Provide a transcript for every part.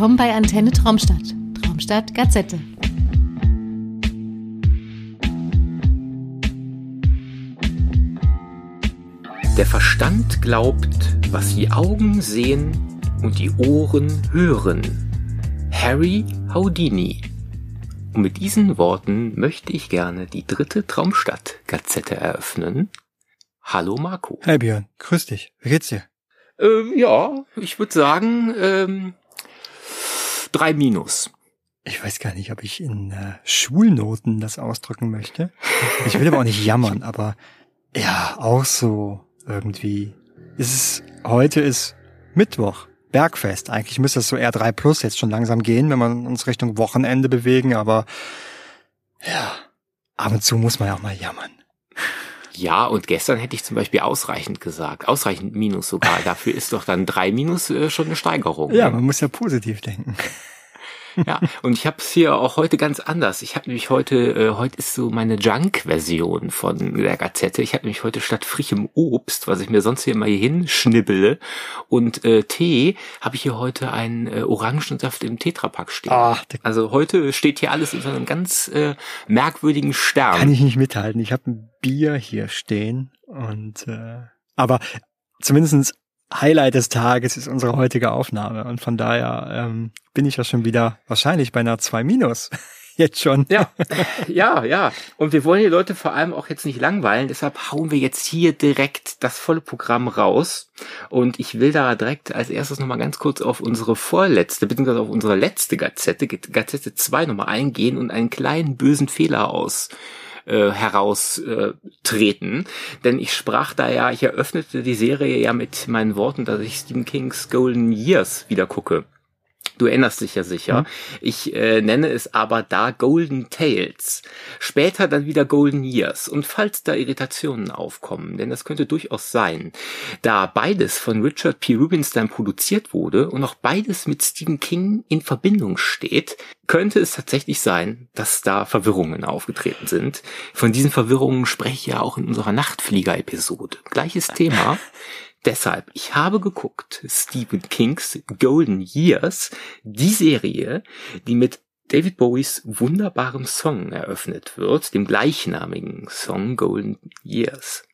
Willkommen bei Antenne Traumstadt. Traumstadt Gazette. Der Verstand glaubt, was die Augen sehen und die Ohren hören. Harry Houdini. Und mit diesen Worten möchte ich gerne die dritte Traumstadt-Gazette eröffnen. Hallo Marco. Hey Björn, grüß dich. Wie geht's dir? Ähm, ja, ich würde sagen, ähm, drei Minus. Ich weiß gar nicht, ob ich in äh, Schulnoten das ausdrücken möchte. Ich will aber auch nicht jammern, aber ja, auch so irgendwie. Ist es, heute ist Mittwoch, Bergfest. Eigentlich müsste es so eher 3 plus jetzt schon langsam gehen, wenn wir uns Richtung Wochenende bewegen, aber ja, ab und zu muss man ja auch mal jammern. Ja, und gestern hätte ich zum Beispiel ausreichend gesagt. Ausreichend Minus sogar. Dafür ist doch dann drei Minus äh, schon eine Steigerung. Ja, ne? man muss ja positiv denken. Ja, und ich habe es hier auch heute ganz anders. Ich habe nämlich heute, äh, heute ist so meine Junk-Version von der Gazette. Ich habe nämlich heute statt frischem Obst, was ich mir sonst hier immer hier hinschnibbele, und äh, Tee, habe ich hier heute einen äh, Orangensaft im Tetrapack stehen. Da Also heute steht hier alles unter einem ganz äh, merkwürdigen Stern. kann ich nicht mithalten. Ich habe ein Bier hier stehen und äh, aber zumindestens Highlight des Tages ist unsere heutige Aufnahme und von daher ähm, bin ich ja schon wieder wahrscheinlich bei einer 2 minus jetzt schon. Ja, ja, ja. Und wir wollen die Leute vor allem auch jetzt nicht langweilen, deshalb hauen wir jetzt hier direkt das volle Programm raus. Und ich will da direkt als erstes nochmal ganz kurz auf unsere vorletzte, beziehungsweise auf unsere letzte Gazette, Gazette 2 nochmal eingehen und einen kleinen bösen Fehler aus äh, heraustreten. Treten. Denn ich sprach da ja, ich eröffnete die Serie ja mit meinen Worten, dass ich Stephen Kings Golden Years wieder gucke. Du erinnerst dich ja sicher. Mhm. Ich äh, nenne es aber da Golden Tales. Später dann wieder Golden Years. Und falls da Irritationen aufkommen, denn das könnte durchaus sein, da beides von Richard P. Rubinstein produziert wurde und auch beides mit Stephen King in Verbindung steht, könnte es tatsächlich sein, dass da Verwirrungen aufgetreten sind. Von diesen Verwirrungen spreche ich ja auch in unserer Nachtflieger-Episode. Gleiches Thema. Deshalb, ich habe geguckt, Stephen Kings Golden Years, die Serie, die mit David Bowies wunderbarem Song eröffnet wird, dem gleichnamigen Song Golden Years.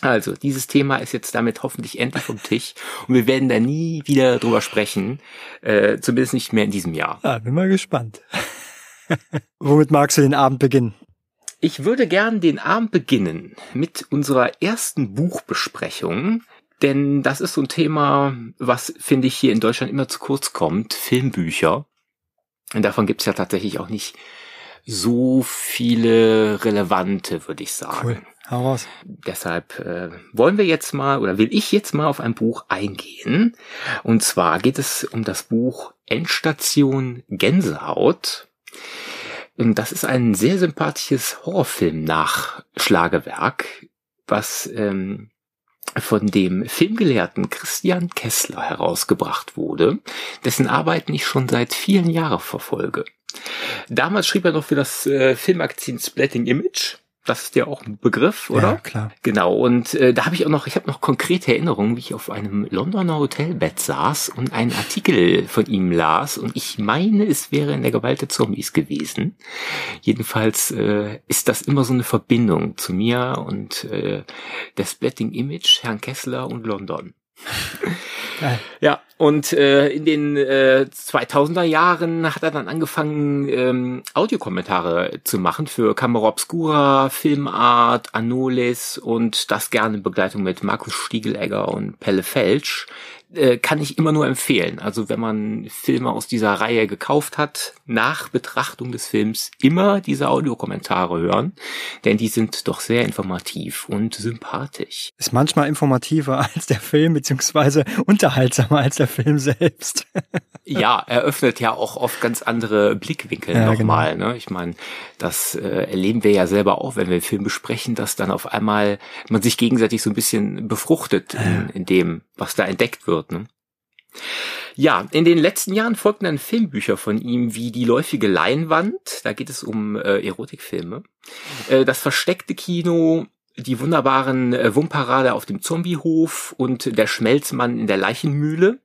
Also, dieses Thema ist jetzt damit hoffentlich endlich vom Tisch und wir werden da nie wieder drüber sprechen, äh, zumindest nicht mehr in diesem Jahr. Ah, bin mal gespannt. Womit magst du den Abend beginnen? Ich würde gern den Abend beginnen mit unserer ersten Buchbesprechung, denn das ist so ein Thema, was, finde ich, hier in Deutschland immer zu kurz kommt, Filmbücher. Und davon gibt es ja tatsächlich auch nicht so viele relevante, würde ich sagen. Cool. Hau raus. Deshalb äh, wollen wir jetzt mal oder will ich jetzt mal auf ein Buch eingehen. Und zwar geht es um das Buch Endstation Gänsehaut. Und das ist ein sehr sympathisches Horrorfilm-Nachschlagewerk, was ähm, von dem Filmgelehrten Christian Kessler herausgebracht wurde, dessen Arbeiten ich schon seit vielen Jahren verfolge. Damals schrieb er noch für das äh, Filmmagazin Splatting Image. Das ist ja auch ein Begriff, oder? Ja, klar. Genau, und äh, da habe ich auch noch, ich habe noch konkrete Erinnerungen, wie ich auf einem Londoner Hotelbett saß und einen Artikel von ihm las und ich meine, es wäre in der Gewalt der Zombies gewesen. Jedenfalls äh, ist das immer so eine Verbindung zu mir und äh, der Splatting Image, Herrn Kessler und London. Geil. Ja, und äh, in den äh, 2000er Jahren hat er dann angefangen, ähm, Audiokommentare zu machen für Camera Obscura, Filmart, Anolis und das gerne in Begleitung mit Markus Stiegelegger und Pelle Felsch. Äh, kann ich immer nur empfehlen. Also wenn man Filme aus dieser Reihe gekauft hat, nach Betrachtung des Films immer diese Audiokommentare hören, denn die sind doch sehr informativ und sympathisch. Ist manchmal informativer als der Film, beziehungsweise unterhaltsamer als der Film selbst. ja, eröffnet ja auch oft ganz andere Blickwinkel Ja, nochmal. Ne? Ich meine, das äh, erleben wir ja selber auch, wenn wir Film besprechen, dass dann auf einmal man sich gegenseitig so ein bisschen befruchtet in, in dem, was da entdeckt wird. Ne? Ja, in den letzten Jahren folgten dann Filmbücher von ihm wie Die läufige Leinwand, da geht es um äh, Erotikfilme, äh, Das versteckte Kino, die wunderbaren äh, Wumparade auf dem Zombiehof und Der Schmelzmann in der Leichenmühle.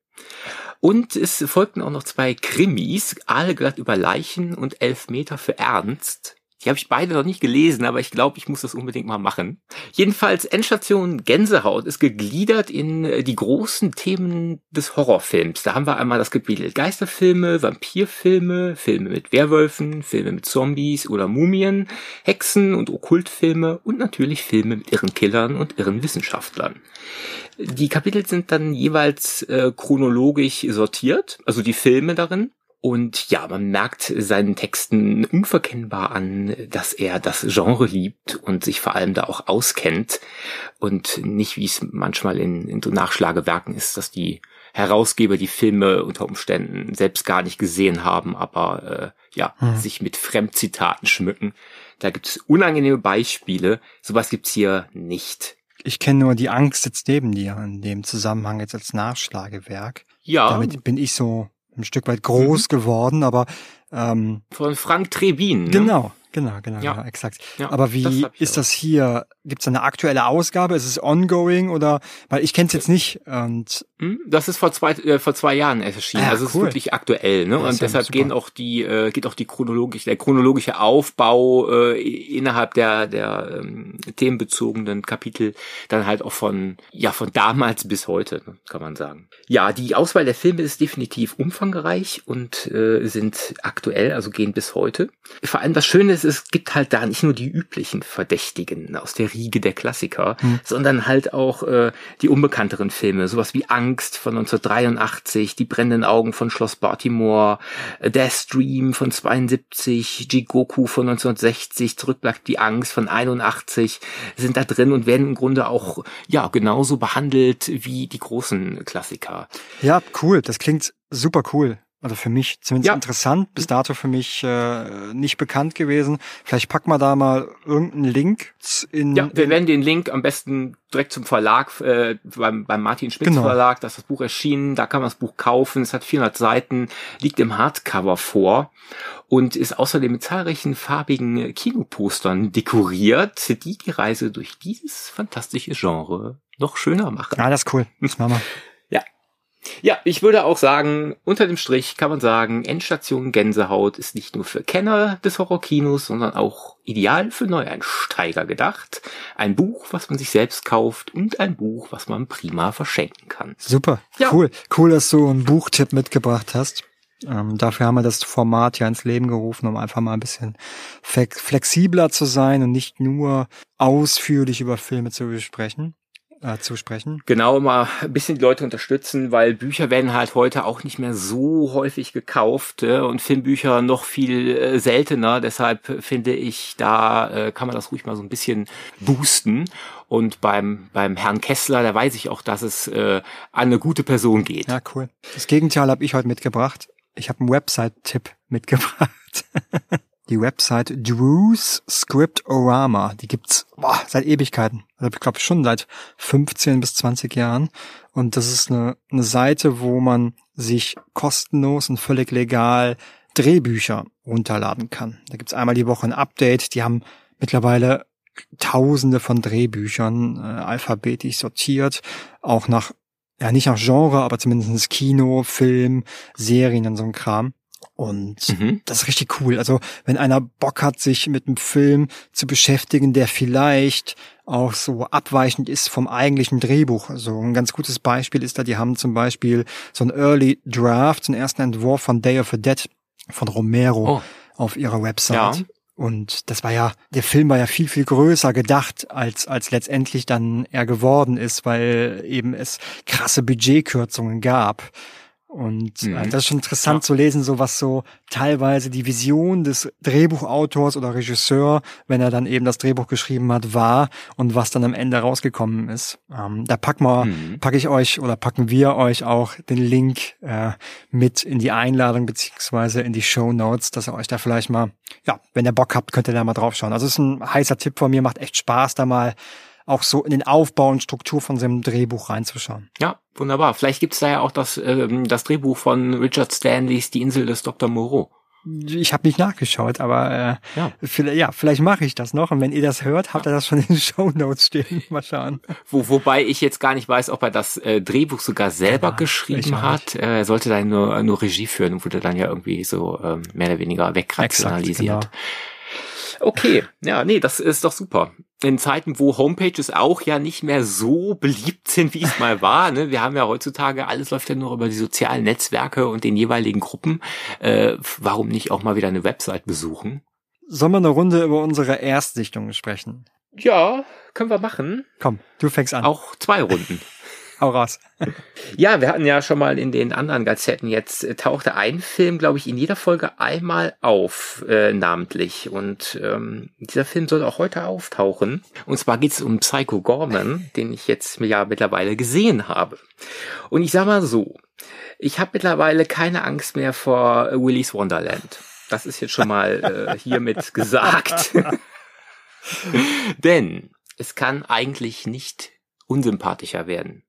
Und es folgten auch noch zwei Krimis, Aalglatt über Leichen und Elf Meter für Ernst. Die habe ich beide noch nicht gelesen, aber ich glaube, ich muss das unbedingt mal machen. Jedenfalls Endstation Gänsehaut ist gegliedert in äh, die großen Themen des Horrorfilms. Da haben wir einmal das Kapitel Geisterfilme, Vampirfilme, Filme mit Werwölfen, Filme mit Zombies oder Mumien, Hexen und Okkultfilme und natürlich Filme mit irren Killern und irren Wissenschaftlern. Die Kapitel sind dann jeweils äh, chronologisch sortiert, also die Filme darin. Und ja, man merkt seinen Texten unverkennbar an, dass er das Genre liebt und sich vor allem da auch auskennt und nicht, wie es manchmal in, in so Nachschlagewerken ist, dass die Herausgeber die Filme unter Umständen selbst gar nicht gesehen haben, aber äh, ja, hm. sich mit Fremdzitaten schmücken. Da gibt es unangenehme Beispiele. Sowas gibt's hier nicht. Ich kenne nur die Angst jetzt neben dir in dem Zusammenhang jetzt als Nachschlagewerk. Ja. Damit bin ich so ein Stück weit groß mhm. geworden, aber ähm, von Frank Trebin. Ne? Genau, genau, genau, ja. genau exakt. Ja, aber wie das ist das hier? Gibt es eine aktuelle Ausgabe? Ist es ongoing oder? Weil ich kenne es jetzt nicht und hm? Das ist vor zwei, äh, vor zwei Jahren erschienen. Ah, also es cool. ist wirklich aktuell, ne? Ja, und deshalb gehen auch die, äh, geht auch die chronologisch, der chronologische Aufbau äh, innerhalb der, der ähm, themenbezogenen Kapitel dann halt auch von, ja, von damals bis heute, ne, kann man sagen. Ja, die Auswahl der Filme ist definitiv umfangreich und äh, sind aktuell, also gehen bis heute. Vor allem das Schöne ist, es gibt halt da nicht nur die üblichen Verdächtigen aus der Riege der Klassiker, hm. sondern halt auch äh, die unbekannteren Filme, sowas wie Angst von 1983, Die brennenden Augen von Schloss Baltimore, Der Stream von 72, Jigoku von 1960, Zurück bleibt die Angst von 81 sind da drin und werden im Grunde auch ja genauso behandelt wie die großen Klassiker. Ja, cool. Das klingt super cool. Also für mich zumindest ja. interessant, bis dato für mich äh, nicht bekannt gewesen. Vielleicht packen wir da mal irgendeinen Link in. Ja, wir werden den Link am besten direkt zum Verlag, äh, beim, beim Martin Schmitz genau. Verlag, da ist das Buch erschienen, da kann man das Buch kaufen, es hat 400 Seiten, liegt im Hardcover vor und ist außerdem mit zahlreichen farbigen Kinopostern dekoriert, die die Reise durch dieses fantastische Genre noch schöner machen. Ah, das ist cool. Das machen wir. Ja, ich würde auch sagen, unter dem Strich kann man sagen, Endstation Gänsehaut ist nicht nur für Kenner des Horrorkinos, sondern auch ideal für Neueinsteiger gedacht. Ein Buch, was man sich selbst kauft und ein Buch, was man prima verschenken kann. Super, ja. cool. Cool, dass du einen Buchtipp mitgebracht hast. Ähm, dafür haben wir das Format ja ins Leben gerufen, um einfach mal ein bisschen flexibler zu sein und nicht nur ausführlich über Filme zu besprechen äh, zu sprechen. Genau, mal ein bisschen die Leute unterstützen, weil Bücher werden halt heute auch nicht mehr so häufig gekauft äh, und Filmbücher noch viel äh, seltener. Deshalb finde ich, da äh, kann man das ruhig mal so ein bisschen boosten. Und beim, beim Herrn Kessler, da weiß ich auch, dass es äh, an eine gute Person geht. Ja, cool. Das Gegenteil habe ich heute mitgebracht. Ich habe einen Website-Tipp mitgebracht. die Website Drew's Scriptorama. Die gibt's boah, seit Ewigkeiten. Also ich glaube schon seit 15 bis 20 Jahren. Und das ist eine, eine Seite, wo man sich kostenlos und völlig legal Drehbücher runterladen kann. Da gibt's einmal die Woche ein Update. Die haben mittlerweile Tausende von Drehbüchern äh, alphabetisch sortiert, auch nach ja nicht nach Genre, aber zumindest Kino, Film, Serien und so ein Kram. Und mhm. das ist richtig cool. Also wenn einer Bock hat, sich mit einem Film zu beschäftigen, der vielleicht auch so abweichend ist vom eigentlichen Drehbuch. Also ein ganz gutes Beispiel ist da, die haben zum Beispiel so ein Early Draft, so einen ersten Entwurf von Day of the Dead von Romero oh. auf ihrer Website. Ja. Und das war ja, der Film war ja viel, viel größer gedacht, als, als letztendlich dann er geworden ist, weil eben es krasse Budgetkürzungen gab. Und äh, mhm. das ist schon interessant ja. zu lesen, so was so teilweise die Vision des Drehbuchautors oder Regisseur, wenn er dann eben das Drehbuch geschrieben hat, war und was dann am Ende rausgekommen ist. Ähm, da packen wir, mhm. packe ich euch oder packen wir euch auch den Link äh, mit in die Einladung beziehungsweise in die Show Notes, dass ihr euch da vielleicht mal, ja, wenn ihr Bock habt, könnt ihr da mal drauf schauen. Also es ist ein heißer Tipp von mir, macht echt Spaß, da mal auch so in den Aufbau und Struktur von so einem Drehbuch reinzuschauen. Ja, wunderbar. Vielleicht gibt's da ja auch das, ähm, das Drehbuch von Richard Stanleys Die Insel des Dr. Moreau. Ich habe nicht nachgeschaut, aber äh, Ja. vielleicht, ja, vielleicht mache ich das noch. Und wenn ihr das hört, habt ihr das schon in den Show Notes stehen. Mal schauen. Wo, wobei ich jetzt gar nicht weiß, ob er das äh, Drehbuch sogar selber Ja, geschrieben hat. Äh, Er sollte dann nur, nur Regie führen und wurde dann ja irgendwie so ähm, mehr oder weniger wegrationalisiert. Exakt, Okay, ja, nee, das ist doch super. In Zeiten, wo Homepages auch ja nicht mehr so beliebt sind, wie es mal war. Ne? Wir haben ja heutzutage, alles läuft ja nur über die sozialen Netzwerke und den jeweiligen Gruppen. Äh, warum nicht auch mal wieder eine Website besuchen? Sollen wir eine Runde über unsere Erstsichtungen sprechen? Ja, können wir machen. Komm, du fängst an. Auch zwei Runden. Hau raus. Ja, wir hatten ja schon mal in den anderen Gazetten jetzt äh, tauchte ein Film, glaube ich, in jeder Folge einmal auf, äh, namentlich. Und ähm, dieser Film soll auch heute auftauchen. Und zwar geht es um Psycho Gorman, den ich jetzt ja mittlerweile gesehen habe. Und ich sag mal so, ich habe mittlerweile keine Angst mehr vor äh, Willy's Wonderland. Das ist jetzt schon mal äh, hiermit gesagt. Denn es kann eigentlich nicht unsympathischer werden.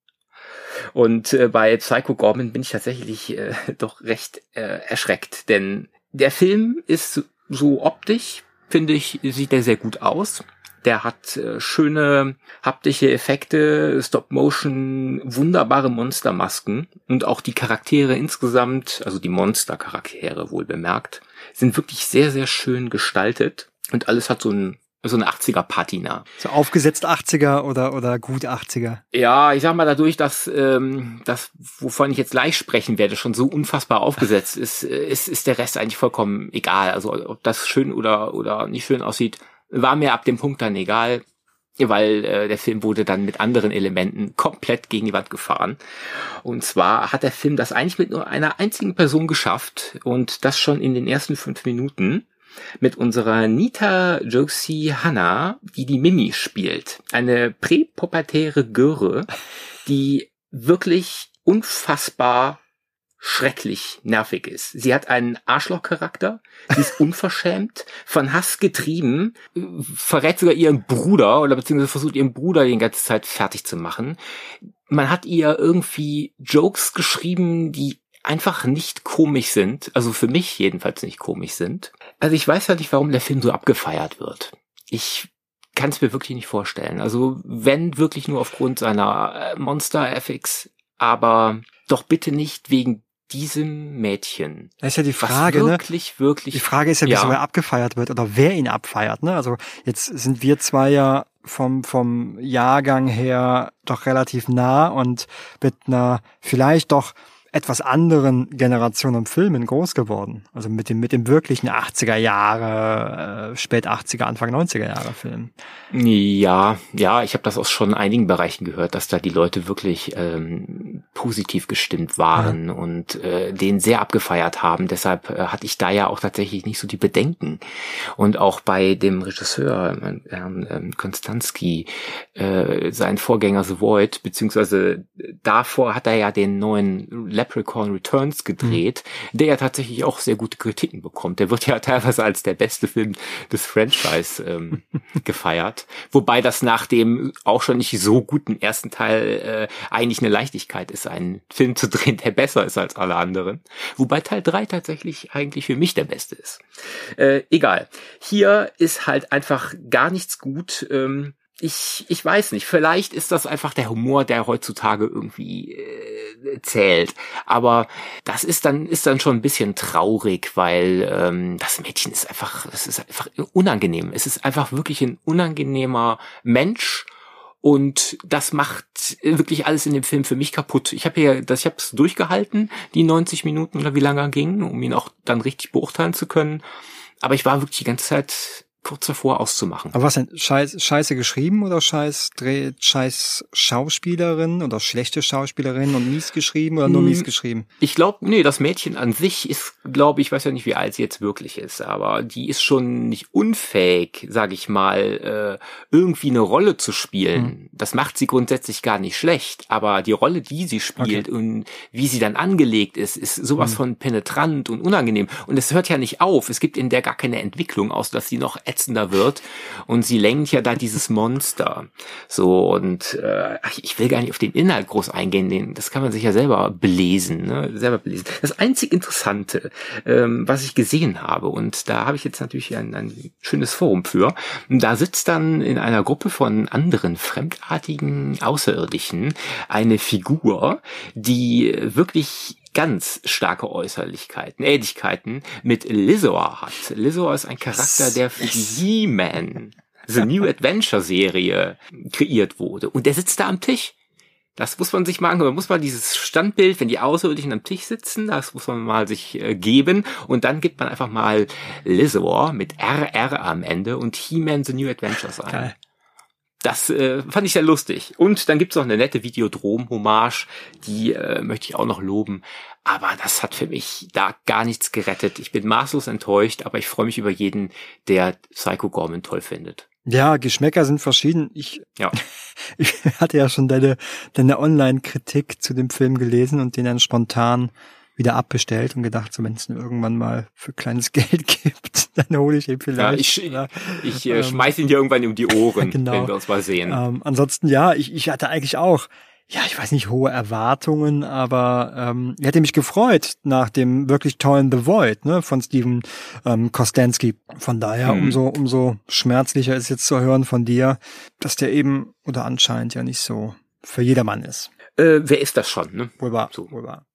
Und äh, bei Psycho Gorman bin ich tatsächlich äh, doch recht äh, erschreckt, denn der Film ist so optisch, finde ich, sieht er sehr gut aus. Der hat äh, schöne haptische Effekte, Stop-Motion, wunderbare Monstermasken und auch die Charaktere insgesamt, also die Monster-Charaktere wohl bemerkt, sind wirklich sehr, sehr schön gestaltet und alles hat so ein so eine 80er Patina. So aufgesetzt 80er oder, oder gut 80er. Ja, ich sag mal, dadurch, dass ähm, das, wovon ich jetzt gleich sprechen werde, schon so unfassbar aufgesetzt ist, äh, ist, ist der Rest eigentlich vollkommen egal. Also ob das schön oder, oder nicht schön aussieht, war mir ab dem Punkt dann egal, weil äh, der Film wurde dann mit anderen Elementen komplett gegen die Wand gefahren. Und zwar hat der Film das eigentlich mit nur einer einzigen Person geschafft und das schon in den ersten fünf Minuten mit unserer Nita Josie Hanna, die die Mimi spielt. Eine präpubertäre Göre, die wirklich unfassbar schrecklich nervig ist. Sie hat einen Arschlochcharakter, sie ist unverschämt, von Hass getrieben, verrät sogar ihren Bruder oder beziehungsweise versucht ihren Bruder die ganze Zeit fertig zu machen. Man hat ihr irgendwie Jokes geschrieben, die einfach nicht komisch sind, also für mich jedenfalls nicht komisch sind. Also ich weiß halt nicht, warum der Film so abgefeiert wird. Ich kann es mir wirklich nicht vorstellen. Also wenn wirklich nur aufgrund seiner äh, Monster FX, aber doch bitte nicht wegen diesem Mädchen. Das ist ja die Frage, was ne? wirklich, wirklich. Die Frage ist ja, wieso Ja. er abgefeiert wird oder wer ihn abfeiert. Ne? Also jetzt sind wir zwei ja vom, vom Jahrgang her doch relativ nah und mit einer vielleicht doch etwas anderen Generation an Filmen groß geworden. Also mit dem, mit dem wirklichen 80er Jahre, äh, spät 80er, Anfang 90er Jahre Film. Ja, ja, ich habe das aus schon einigen Bereichen gehört, dass da die Leute wirklich ähm, positiv gestimmt waren und äh, den sehr abgefeiert haben. Deshalb äh, hatte ich da ja auch tatsächlich nicht so die Bedenken. Und auch bei dem Regisseur äh, Herrn ähm, Konstanski, äh, sein Vorgänger The Void, beziehungsweise davor hat er ja den neuen Leprechaun Returns gedreht, der ja tatsächlich auch sehr gute Kritiken bekommt. Der wird ja teilweise als der beste Film des Franchise ähm, gefeiert. Wobei das nach dem auch schon nicht so guten ersten Teil äh, eigentlich eine Leichtigkeit ist, einen Film zu drehen, der besser ist als alle anderen. Wobei Teil 3 tatsächlich eigentlich für mich der beste ist. Äh, egal. Hier ist halt einfach gar nichts gut. Ähm, ich, ich weiß nicht, vielleicht ist das einfach der Humor, der heutzutage irgendwie äh, zählt. Aber das ist dann, ist dann schon ein bisschen traurig, weil ähm, das Mädchen ist einfach, das ist einfach unangenehm. Es ist einfach wirklich ein unangenehmer Mensch. Und das macht wirklich alles in dem Film für mich kaputt. Ich habe hier, das, ich habe es durchgehalten, die 90 Minuten oder wie lange er ging, um ihn auch dann richtig beurteilen zu können. Aber ich war wirklich die ganze Zeit kurz davor auszumachen. Aber was denn? Scheiß, scheiße geschrieben oder scheiß, Dreh, scheiß Schauspielerin oder schlechte Schauspielerin und mies geschrieben oder nur Hm. mies geschrieben? Ich glaube, nee, das Mädchen an sich ist, glaube ich, weiß ja nicht, wie alt sie jetzt wirklich ist, aber die ist schon nicht unfähig, sage ich mal, äh, irgendwie eine Rolle zu spielen. Das macht sie grundsätzlich gar nicht schlecht, aber die Rolle, die sie spielt und wie sie dann angelegt ist, ist sowas von penetrant und unangenehm. Und es hört ja nicht auf. Es gibt in der gar keine Entwicklung, außer dass sie noch ätzender wird und sie lenkt ja da dieses Monster. So und äh, ich will gar nicht auf den Inhalt groß eingehen, den, das kann man sich ja selber belesen, ne? selber belesen. Das einzig Interessante, ähm, was ich gesehen habe und da habe ich jetzt natürlich ein, ein schönes Forum für, da sitzt dann in einer Gruppe von anderen fremdartigen Außerirdischen eine Figur, die wirklich ganz starke Äußerlichkeiten, Ähnlichkeiten mit Lizor hat. Lizor ist ein Charakter, der für die He-Man, The New Adventure Serie kreiert wurde. Und der sitzt da am Tisch. Das muss man sich mal angucken. muss man dieses Standbild, wenn die Außerirdischen am Tisch sitzen, das muss man mal sich äh, geben. Und dann gibt man einfach mal Lizor mit RR am Ende und He-Man The New Adventures ein. Geil. Das äh, fand ich sehr lustig. Und dann gibt's noch eine nette Videodrom-Hommage, die äh, möchte ich auch noch loben. Aber das hat für mich da gar nichts gerettet. Ich bin maßlos enttäuscht, aber ich freue mich über jeden, der Psycho Gorman toll findet. Ja, Geschmäcker sind verschieden. Ich, ja. ich hatte ja schon deine, deine Online-Kritik zu dem Film gelesen und den dann spontan wieder abbestellt und gedacht, so wenn es irgendwann mal für kleines Geld gibt, dann hole ich ihn vielleicht. Ja, ich ich äh, ähm, schmeiß ihn dir irgendwann um die Ohren, genau. wenn wir uns mal sehen. Ähm, ansonsten ja, ich, ich hatte eigentlich auch, ja, ich weiß nicht, hohe Erwartungen, aber ähm, ich hätte mich gefreut nach dem wirklich tollen The Void ne, von Steven ähm, Kostansky. Von daher hm. umso, umso schmerzlicher ist jetzt zu hören von dir, dass der eben oder anscheinend ja nicht so für jedermann ist. Äh, wer ist das schon? Ne? Wohl wahr, so. wohl wahr.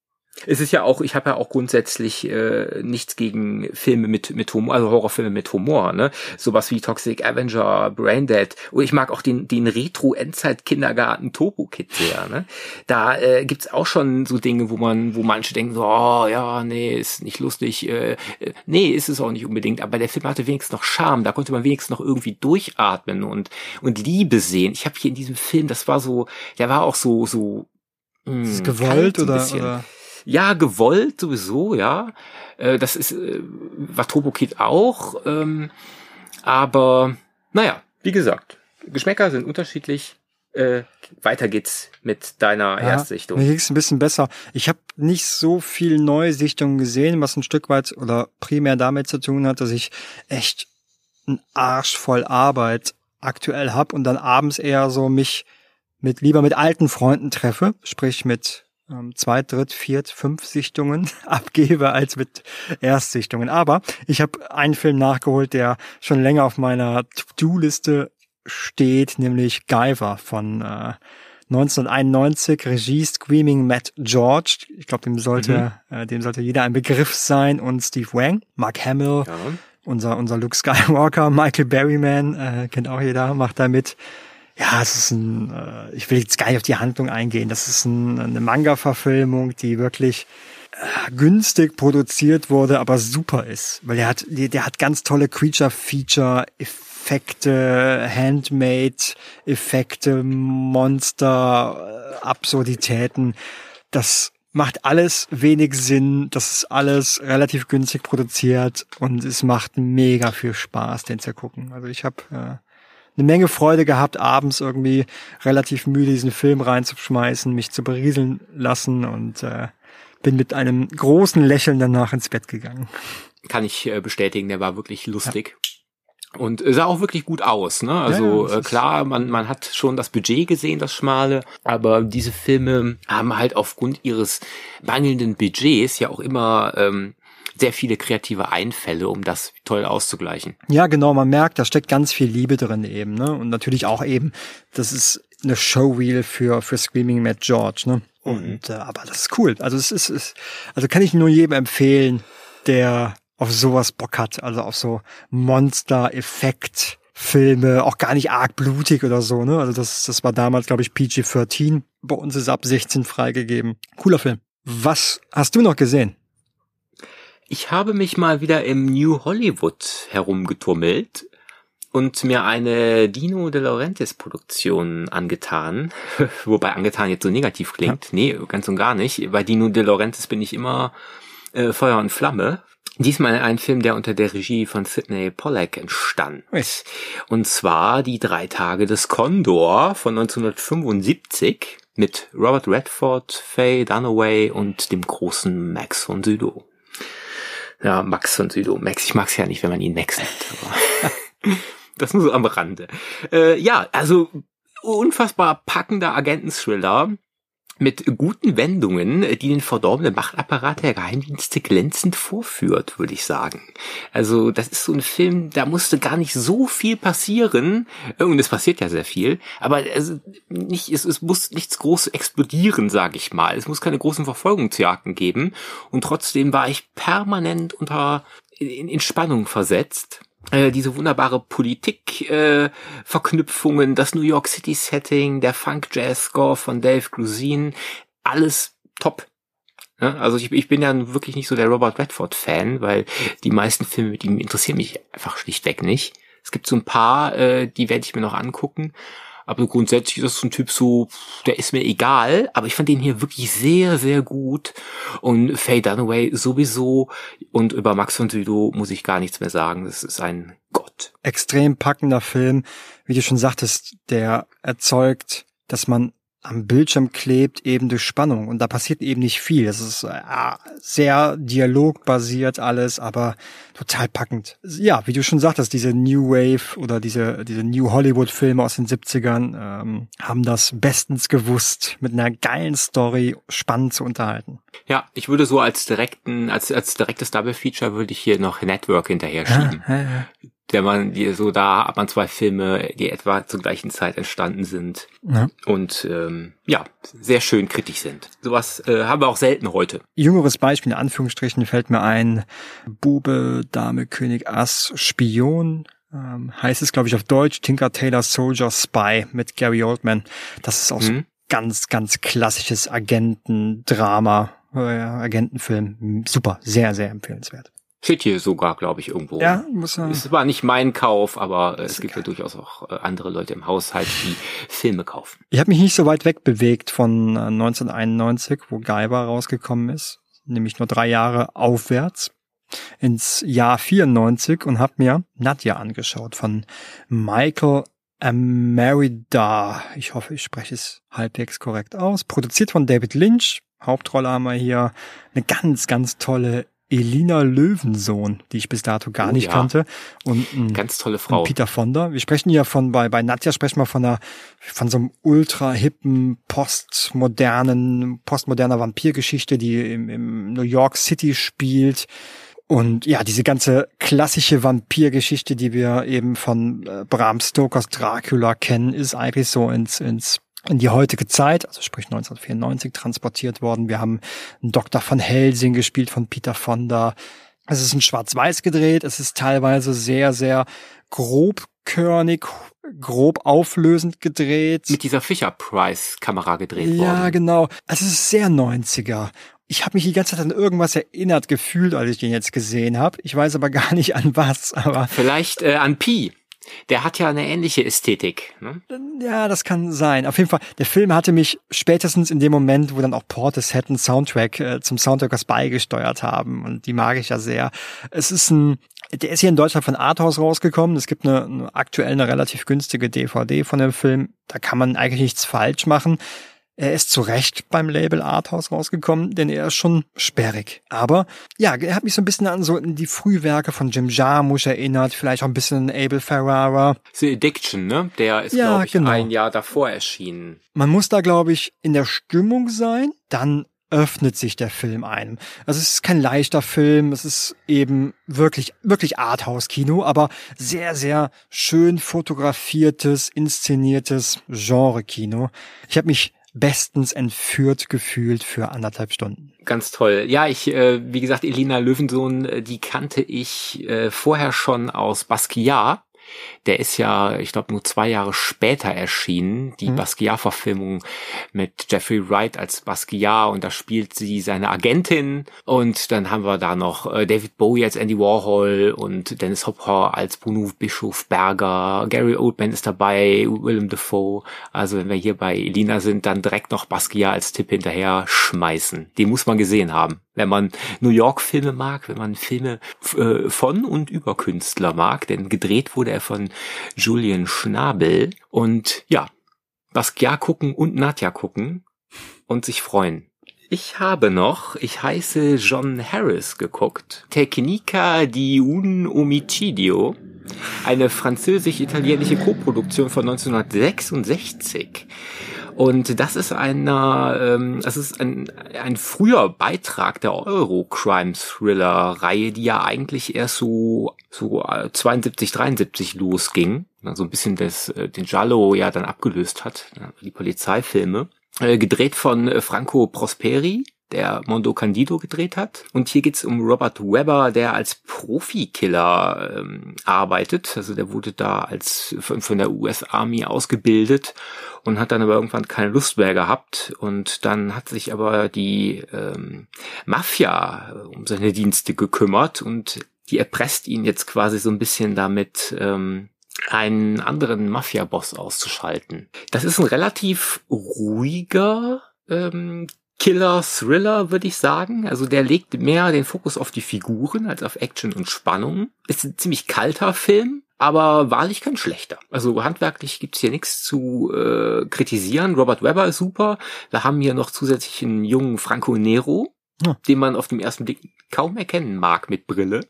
Es ist ja auch, ich habe ja auch grundsätzlich äh, nichts gegen Filme mit mit Humor, also Horrorfilme mit Humor, ne? Sowas wie Toxic Avenger, Braindead. Und ich mag auch den den Retro Endzeit Kindergarten Topo Kid sehr, ne? Da äh, gibt's auch schon so Dinge, wo man wo manche denken so, oh ja, nee, ist nicht lustig. Äh, äh, nee, ist es auch nicht unbedingt, aber der Film hatte wenigstens noch Charme, da konnte man wenigstens noch irgendwie durchatmen und und Liebe sehen. Ich habe hier in diesem Film, das war so, der war auch so so mh, ist es gewollt oder, oder ja, gewollt sowieso, ja. Äh, das ist, äh, war Turbo Kid auch. Ähm, aber, naja, wie gesagt, Geschmäcker sind unterschiedlich. Äh, weiter geht's mit deiner ja, Erstsichtung. Mir ging's ein bisschen besser. Ich habe nicht so viel Neusichtungen gesehen, was ein Stück weit oder primär damit zu tun hat, dass ich echt einen Arsch voll Arbeit aktuell hab und dann abends eher so mich mit lieber mit alten Freunden treffe, sprich mit ähm, zwei, dritt, viert, fünf Sichtungen abgebe als mit Erstsichtungen. Aber ich habe einen Film nachgeholt, der schon länger auf meiner To-Do-Liste steht, nämlich Guyver von äh, 1991, Regie Screaming Matt George. Ich glaube, dem sollte, mhm. äh, dem sollte jeder ein Begriff sein. Und Steve Wang, Mark Hamill, ja. unser, unser Luke Skywalker, Michael Berryman, äh, kennt auch jeder, macht da mit ja, es ist ein, äh, ich will jetzt gar nicht auf die Handlung eingehen. Das ist ein, eine Manga-Verfilmung, die wirklich äh, günstig produziert wurde, aber super ist, weil der hat, der, hat ganz tolle Creature-Feature, Effekte, Handmade-Effekte, Monster, Absurditäten. Das macht alles wenig Sinn, das ist alles relativ günstig produziert und es macht mega viel Spaß, den zu gucken. Also ich habe äh, eine Menge Freude gehabt, abends irgendwie relativ müde diesen Film reinzuschmeißen, mich zu berieseln lassen und äh, bin mit einem großen Lächeln danach ins Bett gegangen. Kann ich äh, bestätigen, der war wirklich lustig. Ja. Und sah auch wirklich gut aus, ne? Also ja, äh, klar, man, man hat schon das Budget gesehen, das schmale, aber diese Filme haben halt aufgrund ihres mangelnden Budgets ja auch immer ähm, sehr viele kreative Einfälle, um das toll auszugleichen. Ja, genau, man merkt, da steckt ganz viel Liebe drin eben, ne? Und natürlich auch eben, das ist eine Showreel für, für Screaming Mad George, ne? Und, mhm. äh, aber das ist cool. Also es ist, ist, also kann ich nur jedem empfehlen, der auf sowas Bock hat, also auf so Monster-Effekt. Filme, auch gar nicht arg blutig oder so, ne? Also das, das war damals, glaube ich, PG-13. Bei uns ist ab 16 freigegeben. Cooler Film. Was hast du noch gesehen? Ich habe mich mal wieder im New Hollywood herumgetummelt und mir eine Dino De Laurentiis Produktion angetan. Wobei angetan jetzt so negativ klingt. Ja. Nee, ganz und gar nicht. Bei Dino De Laurentiis bin ich immer äh, Feuer und Flamme. Diesmal ein Film, der unter der Regie von Sidney Pollack entstand. Yes. Und zwar Die drei Tage des Condor von 1975 mit Robert Redford, Faye Dunaway und dem großen Max von Sydow. Ja, Max von Südo. Max, ich mag's ja nicht, wenn man ihn Max nennt. Das nur so am Rande. Äh, ja, also unfassbar packender Agenten-Thriller mit guten Wendungen, die den verdorbenen Machtapparat der Geheimdienste glänzend vorführt, würde ich sagen. Also das ist so ein Film, da musste gar nicht so viel passieren, und es passiert ja sehr viel, aber also nicht, es, es muss nichts groß explodieren, sage ich mal. Es muss keine großen Verfolgungsjagden geben und trotzdem war ich permanent unter in, in Spannung versetzt äh, diese wunderbare Politik-Verknüpfungen, äh, das New York City Setting, der Funk-Jazz-Score von Dave Grusin, alles top. Ja, also ich, ich bin ja wirklich nicht so der Robert Redford-Fan, weil die meisten Filme mit ihm interessieren mich einfach schlichtweg nicht. Es gibt so ein paar, äh, die werde ich mir noch angucken. Aber grundsätzlich ist das so ein Typ so, der ist mir egal, aber ich fand den hier wirklich sehr, sehr gut. Und Faye Dunaway sowieso. Und über Max von Sydow muss ich gar nichts mehr sagen. Das ist ein Gott. Extrem packender Film. Wie du schon sagtest, der erzeugt, dass man am Bildschirm klebt, eben durch Spannung. Und da passiert eben nicht viel. Es ist äh, sehr dialogbasiert alles, aber total packend. Ja, wie du schon sagtest, diese New Wave oder diese, diese New Hollywood-Filme aus den 70ern ähm, haben das bestens gewusst, mit einer geilen Story spannend zu unterhalten. Ja, ich würde so als direkten, als, als direktes Double Feature würde ich hier noch Network hinterher schieben. Ja, ja, ja der man, die so da hat man zwei Filme, die etwa zur gleichen Zeit entstanden sind ja. und ähm, ja, sehr schön kritisch sind. Sowas äh, haben wir auch selten heute. Jüngeres Beispiel in Anführungsstrichen fällt mir ein, Bube, Dame, König, Ass, Spion, ähm, heißt es, glaube ich, auf Deutsch, Tinker Taylor Soldier Spy mit Gary Oldman. Das ist auch mhm. so ganz, ganz klassisches Agentendrama, äh, Agentenfilm. Super, sehr, sehr empfehlenswert. Steht hier sogar, glaube ich, irgendwo. Ja, muss er. Es war nicht mein Kauf, aber es gibt ja durchaus auch äh, andere Leute im Haushalt, die Filme kaufen. Ich habe mich nicht so weit weg bewegt von 1991, äh, wo Gaiba rausgekommen ist, nämlich nur drei Jahre aufwärts ins Jahr 94 und habe mir Nadja angeschaut von Michael Merida. Ich hoffe, ich spreche es halbwegs korrekt aus. Produziert von David Lynch. Hauptrolle haben wir hier eine ganz, ganz tolle Elina Löwensohn, die ich bis dato gar oh, nicht ja. kannte. Und ein, ganz tolle Frau. Peter Fonda. Wir sprechen ja von, bei, bei Nadja sprechen wir von einer, von so einem ultra hippen, postmodernen, postmoderner Vampirgeschichte, die im, im New York City spielt. Und ja, diese ganze klassische Vampirgeschichte, die wir eben von äh, Bram Stokers Dracula kennen, ist eigentlich so ins, ins in die heutige Zeit, also sprich 1994 transportiert worden. Wir haben einen Dr. von Helsing gespielt von Peter Fonda. Es ist in Schwarz-Weiß gedreht. Es ist teilweise sehr, sehr grobkörnig, grob auflösend gedreht. Mit dieser Fisher-Price-Kamera gedreht ja, worden. Ja, genau. Also es ist sehr 90er. Ich habe mich die ganze Zeit an irgendwas erinnert gefühlt, als ich den jetzt gesehen habe. Ich weiß aber gar nicht an was. Aber Vielleicht äh, an Pi. Der hat ja eine ähnliche Ästhetik. Ne? Ja, das kann sein. Auf jeden Fall, der Film hatte mich spätestens in dem Moment, wo dann auch Portishead einen Soundtrack äh, zum Soundtrackers beigesteuert haben. Und die mag ich ja sehr. Es ist ein, der ist hier in Deutschland von Arthouse rausgekommen. Es gibt eine, eine aktuell eine relativ günstige DVD von dem Film. Da kann man eigentlich nichts falsch machen. Er ist zu Recht beim Label Arthouse rausgekommen, denn er ist schon sperrig. Aber ja, er hat mich so ein bisschen an so die Frühwerke von Jim Jarmusch erinnert, vielleicht auch ein bisschen an Abel Ferrara. The Addiction, ne? Der ist, ja, glaube ich, genau. ein Jahr davor erschienen. Man muss da, glaube ich, in der Stimmung sein, dann öffnet sich der Film einem. Also es ist kein leichter Film, es ist eben wirklich, wirklich Arthouse-Kino, aber sehr, sehr schön fotografiertes, inszeniertes Genre-Kino. Ich habe mich bestens entführt gefühlt für anderthalb Stunden. Ganz toll. Ja, ich, äh, wie gesagt, Elina Löwensohn, äh, die kannte ich äh, vorher schon aus Basquiat. Der ist ja, ich glaube, nur zwei Jahre später erschienen, die mhm. Basquiat-Verfilmung mit Jeffrey Wright als Basquiat und da spielt sie seine Agentin und dann haben wir da noch äh, David Bowie als Andy Warhol und Dennis Hopper als Bruno Bischof Berger, Gary Oldman ist dabei, Willem Dafoe. Also wenn wir hier bei Elina sind, dann direkt noch Basquiat als Tipp hinterher schmeißen. Den muss man gesehen haben wenn man New York-Filme mag, wenn man Filme äh, von und über Künstler mag, denn gedreht wurde er von Julian Schnabel und ja, Basquiat gucken und Nadja gucken und sich freuen. Ich habe noch, ich heiße John Harris geguckt, Tecnica di un omicidio Eine französisch-italienische Koproduktion von 1966. Und das ist einer, ähm, das ist ein, ein früher Beitrag der Euro-Crime-Thriller-Reihe, die ja eigentlich erst so, so 72, 73 losging. So ein bisschen das, äh, den Giallo ja dann abgelöst hat, die Polizeifilme. Äh, gedreht von äh, Franco Prosperi, der Mondo Candido gedreht hat. Und hier geht's um Robert Webber, der als Profikiller ähm, arbeitet. Also der wurde da als von, von der US Army ausgebildet und hat dann aber irgendwann keine Lust mehr gehabt. Und dann hat sich aber die ähm, Mafia um seine Dienste gekümmert und die erpresst ihn jetzt quasi so ein bisschen damit, ähm, einen anderen Mafia-Boss auszuschalten. Das ist ein relativ ruhiger ähm, Killer-Thriller, würde ich sagen. Also der legt mehr den Fokus auf die Figuren als auf Action und Spannung. Ist ein ziemlich kalter Film, aber wahrlich kein schlechter. Also handwerklich gibt's hier nichts zu äh, kritisieren. Robert Webber ist super. Wir haben hier noch zusätzlich einen jungen Franco Nero, ja. den man auf dem ersten Blick kaum erkennen mag mit Brille.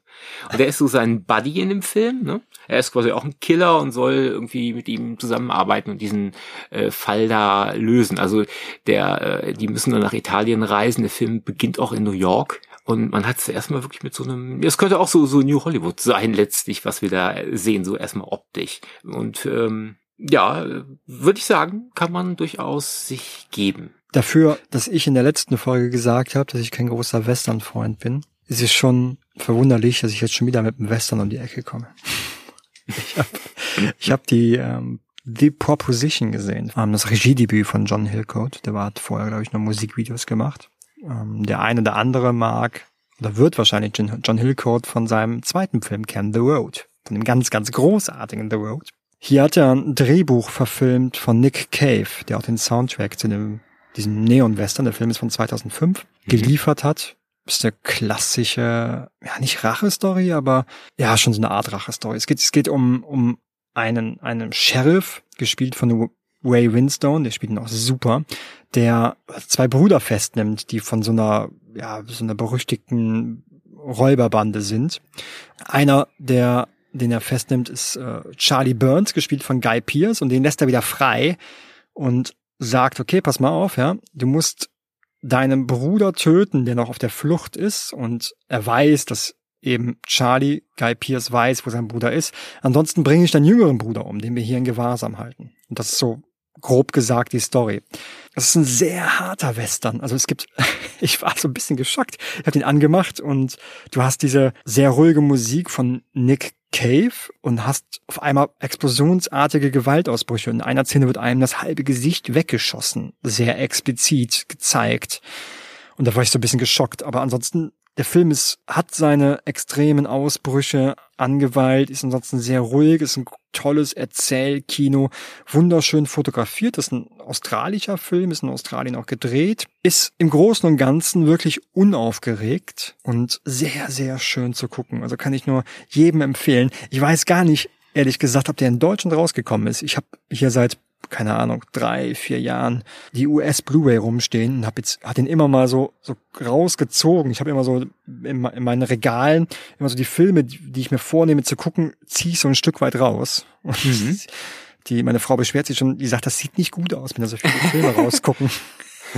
Und der ist so sein Buddy in dem Film. Ne? Er ist quasi auch ein Killer und soll irgendwie mit ihm zusammenarbeiten und diesen äh, Fall da lösen. Also der, äh, die müssen dann nach Italien reisen. Der Film beginnt auch in New York. Und man hat es erstmal wirklich mit so einem, es könnte auch so, so New Hollywood sein letztlich, was wir da sehen, so erstmal optisch. Und ähm, ja, würde ich sagen, kann man durchaus sich geben. Dafür, dass ich in der letzten Folge gesagt habe, dass ich kein großer Western-Freund bin, ist es schon verwunderlich, dass ich jetzt schon wieder mit dem Western um die Ecke komme. ich habe ich hab die ähm, The Proposition gesehen, ähm, das Regiedebüt von John Hillcoat. Der hat vorher, glaube ich, noch Musikvideos gemacht. Ähm, der eine oder andere mag oder wird wahrscheinlich John Hillcoat von seinem zweiten Film kennen, The Road. Von dem ganz, ganz großartigen The Road. Hier hat er ein Drehbuch verfilmt von Nick Cave, der auch den Soundtrack zu dem diesem Neon-Western, der Film ist von 2005, mhm. geliefert hat. ist eine klassische, ja nicht Rache-Story, aber ja schon so eine Art Rache-Story. Es geht, es geht um, um einen, einen Sheriff, gespielt von Ray Winstone, der spielt ihn auch super, der zwei Brüder festnimmt, die von so einer, ja, so einer berüchtigten Räuberbande sind. Einer, der, den er festnimmt, ist äh, Charlie Burns, gespielt von Guy Pierce, und den lässt er wieder frei. Und sagt, okay, pass mal auf, ja, du musst deinen Bruder töten, der noch auf der Flucht ist und er weiß, dass eben Charlie, Guy Pierce weiß, wo sein Bruder ist. Ansonsten bringe ich deinen jüngeren Bruder um, den wir hier in Gewahrsam halten. Und das ist so grob gesagt die Story. Das ist ein sehr harter Western. Also es gibt, ich war so ein bisschen geschockt. Ich habe den angemacht und du hast diese sehr ruhige Musik von Nick Cave und hast auf einmal explosionsartige Gewaltausbrüche. In einer Szene wird einem das halbe Gesicht weggeschossen. Sehr explizit gezeigt. Und da war ich so ein bisschen geschockt. Aber ansonsten der Film ist, hat seine extremen Ausbrüche an Gewalt, ist ansonsten sehr ruhig, ist ein tolles Erzählkino, wunderschön fotografiert, ist ein australischer Film, ist in Australien auch gedreht, ist im Großen und Ganzen wirklich unaufgeregt und sehr, sehr schön zu gucken. Also kann ich nur jedem empfehlen. Ich weiß gar nicht, ehrlich gesagt, ob der in Deutschland rausgekommen ist. Ich habe hier seit keine Ahnung, drei, vier Jahren die US Blu-ray rumstehen und habe jetzt hat den immer mal so so rausgezogen. Ich habe immer so in, in, meinen Regalen immer so die Filme, die, die ich mir vornehme zu gucken, ziehe ich so ein Stück weit raus. Mhm. Die meine Frau beschwert sich schon, die sagt, das sieht nicht gut aus, wenn da so viele Filme rausgucken.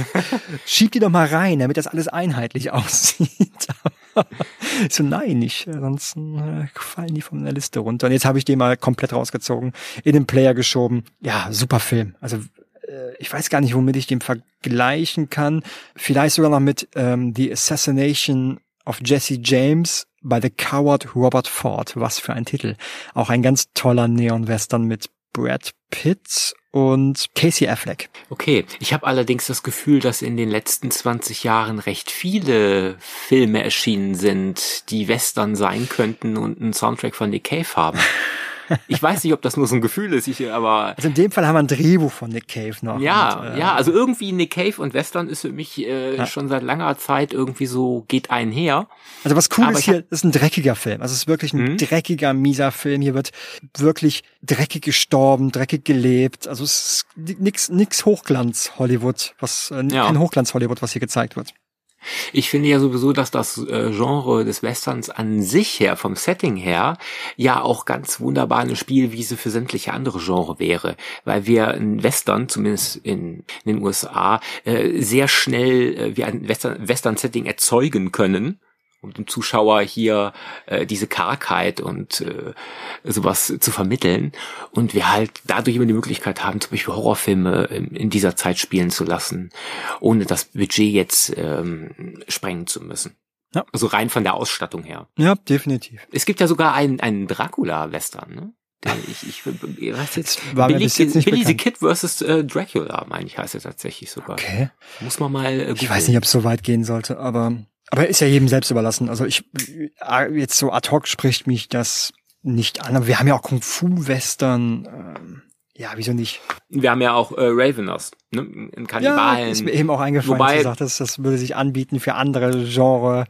Schieb die doch mal rein, damit das alles einheitlich aussieht. so, nein, nicht. Ansonsten äh, fallen die von der Liste runter. Und jetzt habe ich den mal komplett rausgezogen, in den Player geschoben. Ja, super Film. Also äh, ich weiß gar nicht, womit ich den vergleichen kann. Vielleicht sogar noch mit ähm, The Assassination of Jesse James by the Coward Robert Ford. Was für ein Titel. Auch ein ganz toller Neon-Western mit Brad Pitt und Casey Affleck. Okay, ich habe allerdings das Gefühl, dass in den letzten 20 Jahren recht viele Filme erschienen sind, die Western sein könnten und einen Soundtrack von Nick Cave haben. Ich weiß nicht, ob das nur so ein Gefühl ist, ich, aber. Also in dem Fall haben wir ein Drehbuch von Nick Cave noch. Ja, und, äh, ja, also irgendwie Nick Cave und Western ist für mich äh, ja. schon seit langer Zeit irgendwie so geht einher. Also was cool aber ist hier, ist ein dreckiger Film. Also es ist wirklich ein mhm. dreckiger, mieser Film. Hier wird wirklich dreckig gestorben, dreckig gelebt. Also es ist nix, nix Hochglanz Hollywood, was, äh, ja. kein Hochglanz Hollywood, was hier gezeigt wird. Ich finde ja sowieso, dass das äh, Genre des Westerns an sich her, vom Setting her, ja auch ganz wunderbar eine Spielwiese für sämtliche andere Genre wäre, weil wir ein Western, zumindest in, in den USA, äh, sehr schnell äh, wie ein Western-Setting erzeugen können um dem Zuschauer hier äh, diese Kargheit und äh, sowas zu vermitteln. Und wir halt dadurch immer die Möglichkeit haben, zum Beispiel Horrorfilme in, in dieser Zeit spielen zu lassen, ohne das Budget jetzt ähm, sprengen zu müssen. Ja. Also rein von der Ausstattung her. Ja, definitiv. Es gibt ja sogar einen, einen Dracula-Western, ne? ich, ich, was jetzt? War Billy, jetzt nicht Billy the Kid versus äh, Dracula, meine ich, heißt er tatsächlich sogar. Okay. Muss man mal. Äh, ich weiß nicht, ob es so weit gehen sollte, aber aber ist ja jedem selbst überlassen. Also ich äh, jetzt so ad hoc spricht mich das nicht an. Aber wir haben ja auch Kung Fu Western. Ähm, ja, wieso nicht? Wir haben ja auch äh, Ravenous, ne? In Kannibalen. Ja, ist mir eben auch eingefallen. Wobei, gesagt, das, das würde sich anbieten für andere Genre.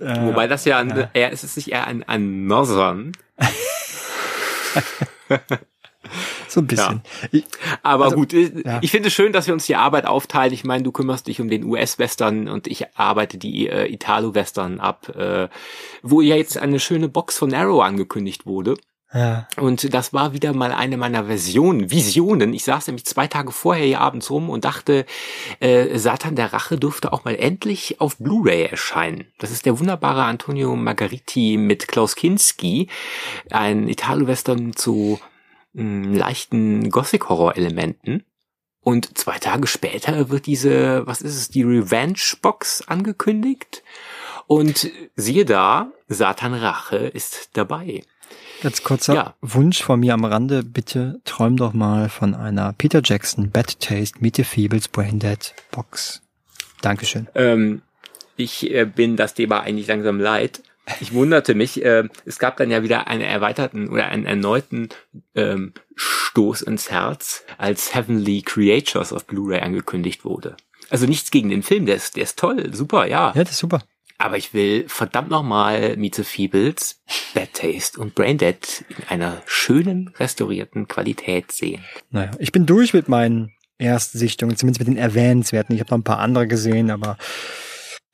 Äh, wobei das ja, ein, ja. eher ist es nicht eher ein, ein Northern. So ein bisschen. Ja. Ich, Aber also, gut, ich, ja. ich finde es schön, dass wir uns die Arbeit aufteilen. Ich meine, du kümmerst dich um den US-Western und ich arbeite die äh, Italo-Western ab, äh, wo ja jetzt eine schöne Box von Arrow angekündigt wurde. Ja. Und das war wieder mal eine meiner Versionen, Visionen. Ich saß nämlich zwei Tage vorher hier abends rum und dachte, äh, Satan der Rache dürfte auch mal endlich auf Blu-ray erscheinen. Das ist der wunderbare Antonio Margariti mit Klaus Kinski, ein Italo-Western zu leichten Gothic-Horror-Elementen. Und zwei Tage später wird diese, was ist es, die Revenge-Box angekündigt. Und siehe da, Satan Rache ist dabei. Ganz kurzer ja. Wunsch von mir am Rande, bitte träum doch mal von einer Peter Jackson Bad Taste Meet the Feebles Braindead Box. Dankeschön. Ähm, ich äh, bin das Thema eigentlich langsam leid ich wunderte mich, äh, es gab dann ja wieder einen erweiterten oder einen erneuten ähm, Stoß ins Herz, als Heavenly Creatures of Blu-ray angekündigt wurde. Also nichts gegen den Film, der ist, der ist toll, super, ja. Ja, das ist super. Aber ich will verdammt nochmal Meet the Feebles, Bad Taste und Braindead in einer schönen, restaurierten Qualität sehen. Naja, ich bin durch mit meinen Erstsichtungen, zumindest mit den erwähnenswerten. Ich habe noch ein paar andere gesehen, aber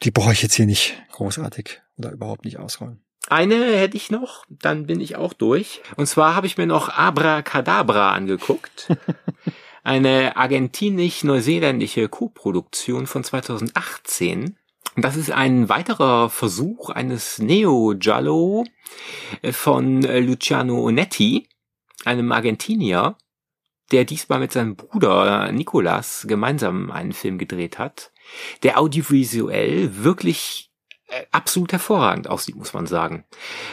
die brauche ich jetzt hier nicht großartig oder überhaupt nicht ausrollen. Eine hätte ich noch, dann bin ich auch durch. Und zwar habe ich mir noch Abracadabra angeguckt. Eine argentinisch-neuseeländische Co-Produktion von 2018. Das ist ein weiterer Versuch eines Neo-Giallo von Luciano Onetti, einem Argentinier, der diesmal mit seinem Bruder Nicolas gemeinsam einen Film gedreht hat, der audiovisuell wirklich äh, absolut hervorragend aussieht, muss man sagen.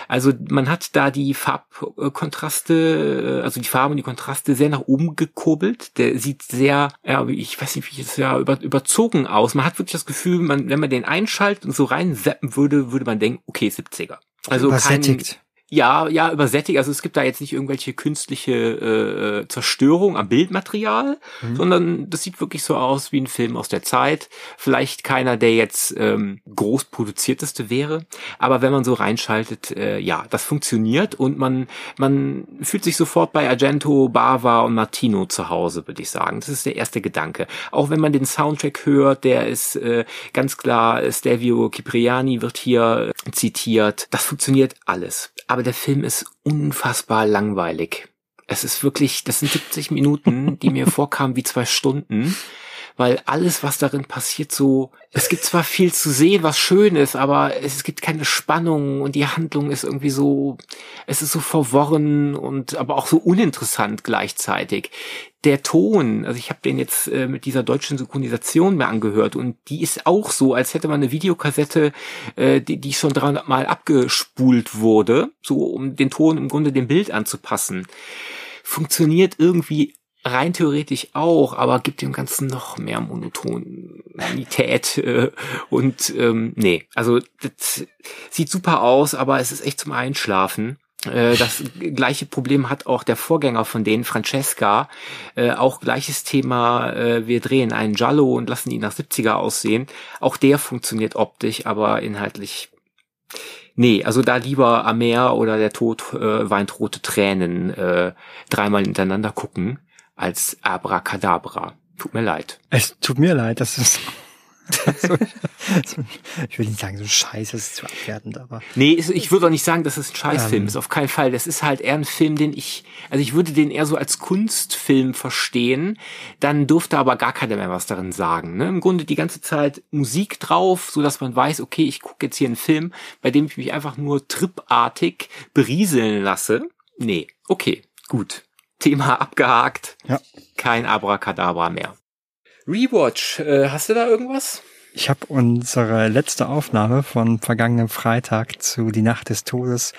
Also man hat da die Farbkontraste, äh, also die Farben und die Kontraste sehr nach oben gekurbelt. Der sieht sehr, ja, ich weiß nicht, wie ich es ja über, überzogen aus. Man hat wirklich das Gefühl, man, wenn man den einschaltet und so rein zappen würde, würde man denken, okay, 70er. Also kein, ja, ja, übersättigt. Also es gibt da jetzt nicht irgendwelche künstliche äh, äh, Zerstörung am Bildmaterial, mhm. sondern das sieht wirklich so aus wie ein Film aus der Zeit. Vielleicht keiner, der jetzt ähm, groß produzierteste wäre, aber wenn man so reinschaltet, äh, ja, das funktioniert und man man fühlt sich sofort bei Argento, Bava und Martino zu Hause, würde ich sagen. Das ist der erste Gedanke. Auch wenn man den Soundtrack hört, der ist äh, ganz klar, Stelvio Cipriani wird hier äh, zitiert. Das funktioniert alles. Aber der Film ist unfassbar langweilig. Es ist wirklich, das sind 70 Minuten, die mir vorkamen wie zwei Stunden, weil alles, was darin passiert, so, es gibt zwar viel zu sehen, was schön ist, aber es gibt keine Spannung und die Handlung ist irgendwie so, es ist so verworren und aber auch so uninteressant gleichzeitig der Ton, also ich habe den jetzt äh, mit dieser deutschen Synchronisation mir angehört und die ist auch so, als hätte man eine Videokassette, äh, die, die schon 300 Mal abgespult wurde, so um den Ton im Grunde dem Bild anzupassen. Funktioniert irgendwie rein theoretisch auch, aber gibt dem Ganzen noch mehr Monotonität äh, und ähm, nee, also das sieht super aus, aber es ist echt zum Einschlafen. Äh, das gleiche Problem hat auch der Vorgänger von denen, Francesca. Äh, auch gleiches Thema, äh, wir drehen einen Giallo und lassen ihn nach 70er aussehen. Auch der funktioniert optisch, aber inhaltlich. Nee, also da lieber Amer oder der Tod äh, weint rote Tränen äh, dreimal hintereinander gucken als Abracadabra. Tut mir leid. Es tut mir leid, das ist so, so, ich will nicht sagen, so scheiße ist zu abwertend, aber. Nee, ich würde auch nicht sagen, dass es ein Scheißfilm Ähm. ist. Auf keinen Fall. Das ist halt eher ein Film, den ich, also ich würde den eher so als Kunstfilm verstehen. Dann durfte aber gar keiner mehr was darin sagen. Ne? Im Grunde die ganze Zeit Musik drauf, so dass man weiß, okay, ich gucke jetzt hier einen Film, bei dem ich mich einfach nur tripartig berieseln lasse. Nee, okay, gut. Thema abgehakt. Ja. Kein Abracadabra mehr. Rewatch, äh, hast du da irgendwas? Ich habe unsere letzte Aufnahme von vergangenem Freitag zu Die Nacht des Todes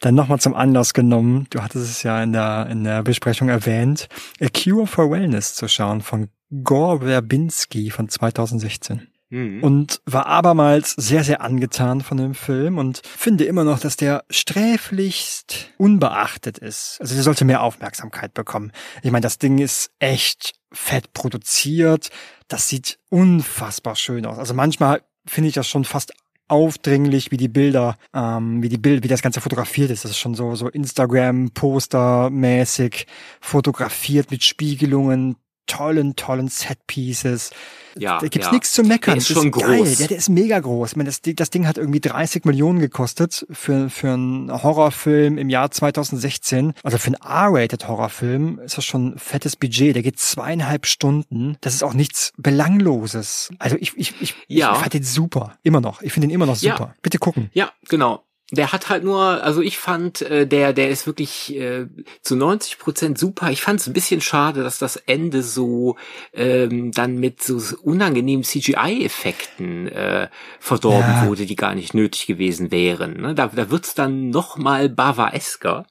dann nochmal zum Anlass genommen. Du hattest es ja in der, in der Besprechung erwähnt, A Cure for Wellness zu schauen von Gore Verbinski von 2016. Mhm. und war abermals sehr, sehr angetan von dem Film und finde immer noch, dass der sträflichst unbeachtet ist. Also der sollte mehr Aufmerksamkeit bekommen. Ich meine, das Ding ist echt fett produziert. Das sieht unfassbar schön aus. Also manchmal finde ich das schon fast aufdringlich, wie die Bilder, ähm, wie die Bild, wie das Ganze fotografiert ist. Das ist schon so, so Instagram-Poster-mäßig fotografiert mit Spiegelungen, tollen, tollen Set-Pieces. Ja, da gibt's ja. nichts zu meckern. Der ist Das schon geil. groß. Ja, der ist mega groß. Ich meine, das, Ding- das Ding hat irgendwie 30 Millionen gekostet für, für einen Horrorfilm im Jahr 2016. Also für einen R-rated Horrorfilm ist das schon ein fettes Budget. Der geht zweieinhalb Stunden. Das ist auch nichts Belangloses. Also ich, ich, ich, Ja. ich fand den super. Immer noch. Ich finde ihn immer noch Ja. super. Bitte gucken. Ja, genau. Der hat halt nur, also ich fand, äh, der, der ist wirklich äh, zu 90 Prozent super. Ich fand es ein bisschen schade, dass das Ende so ähm, dann mit so unangenehmen CGI-Effekten äh, verdorben Ja. wurde, die gar nicht nötig gewesen wären. Ne? Da, da wird's dann noch mal Bava-esker.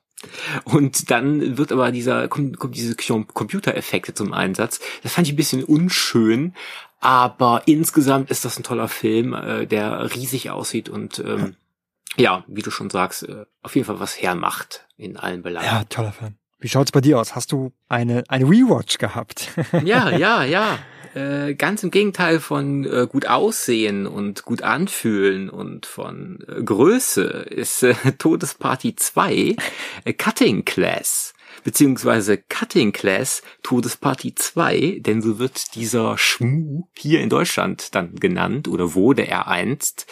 Und dann wird aber dieser, kommt, kommt diese Com- Computereffekte zum Einsatz. Das fand ich ein bisschen unschön. Aber insgesamt ist das ein toller Film, äh, der riesig aussieht und ähm, ja, wie du schon sagst, äh, auf jeden Fall was hermacht in allen Belangen. Ja, toller Film. Wie schaut's bei dir aus? Hast du eine, eine Rewatch gehabt? Ja, ja, ja. Äh, ganz im Gegenteil von äh, gut aussehen und gut anfühlen und von äh, Größe ist äh, Todesparty 2 äh, Cutting Class beziehungsweise Cutting Class Todesparty 2, denn so wird dieser Schmu hier in Deutschland dann genannt oder wurde er einst.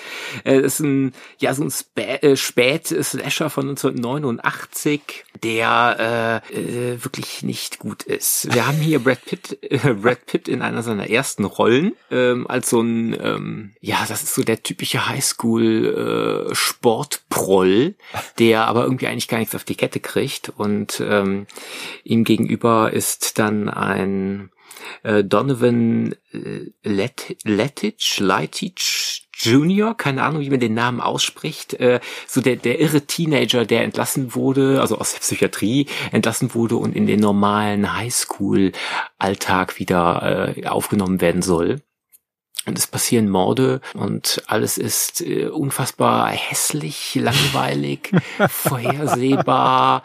Äh, ist ein, ja, so ein Spä äh, Spät-Slasher von 1989, der äh, äh, wirklich nicht gut ist. Wir haben hier Brad Pitt, äh, Brad Pitt in einer seiner ersten Rollen ähm, als so ein, ähm, ja, das ist so der typische Highschool äh, der aber irgendwie eigentlich gar nichts auf die Kette kriegt und ähm, ihm gegenüber ist dann ein äh, Donovan äh, Let Lettich, Leitich Junior, keine Ahnung, wie man den Namen ausspricht, äh, so der, der irre Teenager, der entlassen wurde, also aus der Psychiatrie entlassen wurde und in den normalen Highschool-Alltag wieder äh, aufgenommen werden soll. Und es passieren Morde und alles ist äh, unfassbar hässlich, langweilig, vorhersehbar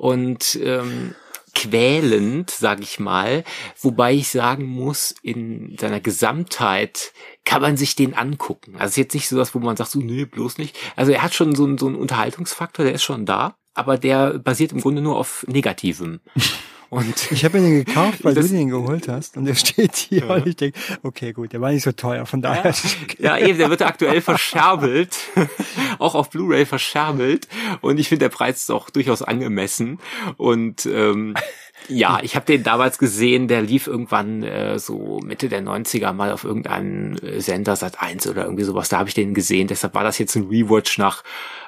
und ähm, quälend, sag ich mal. Wobei ich sagen muss, in seiner Gesamtheit kann man sich den angucken. Also es ist jetzt nicht so was, wo man sagt, so, nee, bloß nicht. Also er hat schon so so einen Unterhaltungsfaktor, der ist schon da, aber der basiert im Grunde nur auf Negativem. Und Ich habe mir den gekauft, weil du den geholt hast und der steht hier Ja. und ich denke, okay, gut, der war nicht so teuer, von daher okay. Ja, eben, der wird aktuell verscherbelt, auch auf Blu-ray verscherbelt und ich finde, der Preis ist auch durchaus angemessen und ähm, ja, ich habe den damals gesehen, der lief irgendwann äh, so Mitte der 90er mal auf irgendeinem äh, Sender Sat 1 oder irgendwie sowas, da habe ich den gesehen, deshalb war das jetzt ein Rewatch nach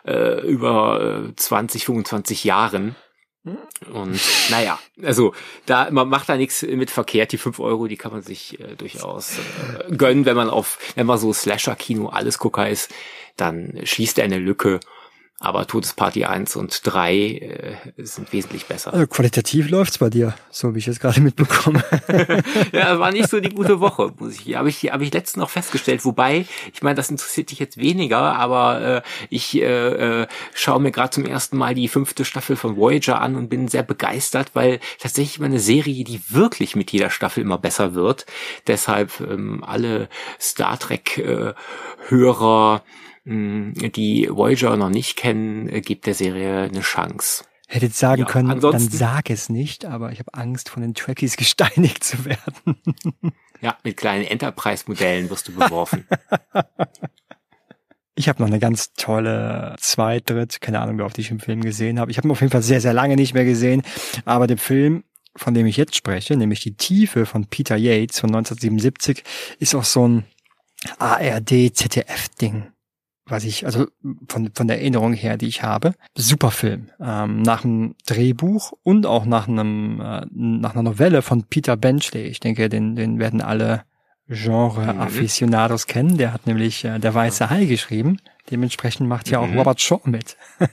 äh, über äh, 20, 25 Jahren. Und naja, also da man macht da nichts mit verkehrt. Die fünf Euro, die kann man sich äh, durchaus äh, gönnen, wenn man auf, wenn man so Slasher-Kino alles Gucker ist, dann schließt er eine Lücke. Aber Todesparty 1 und 3 äh, sind wesentlich besser. Also qualitativ läuft's bei dir, so wie ich es gerade mitbekomme. ja, war nicht so die gute Woche, muss ich. Habe ich, habe ich letztens noch festgestellt. Wobei, ich meine, das interessiert dich jetzt weniger, aber äh, ich äh, äh, schaue mir gerade zum ersten Mal die fünfte Staffel von Voyager an und bin sehr begeistert, weil tatsächlich mal eine Serie, die wirklich mit jeder Staffel immer besser wird. Deshalb ähm, alle Star Trek äh, Hörer, die Voyager noch nicht kennen, äh, gibt der Serie eine Chance. Hätte jetzt sagen Ja, können, dann sag es nicht, aber ich habe Angst, von den Trekkies gesteinigt zu werden. Ja, mit kleinen Enterprise-Modellen wirst du beworfen. Ich habe noch eine ganz tolle Zweit-, Dritt-, keine Ahnung, wie oft ich den Film gesehen habe. Ich habe ihn auf jeden Fall sehr, sehr lange nicht mehr gesehen. Aber der Film, von dem ich jetzt spreche, nämlich Die Tiefe von Peter Yates von 1977, ist auch so ein ARD-ZDF-Ding was ich, also von, von der Erinnerung her, die ich habe. Super Film. Ähm, nach einem Drehbuch und auch nach einem, äh, nach einer Novelle von Peter Benchley. Ich denke, den, den werden alle Genre-Aficionados mhm. kennen. Der hat nämlich äh, Der Weiße Hai geschrieben. Dementsprechend macht ja auch mhm. Robert Shaw mit,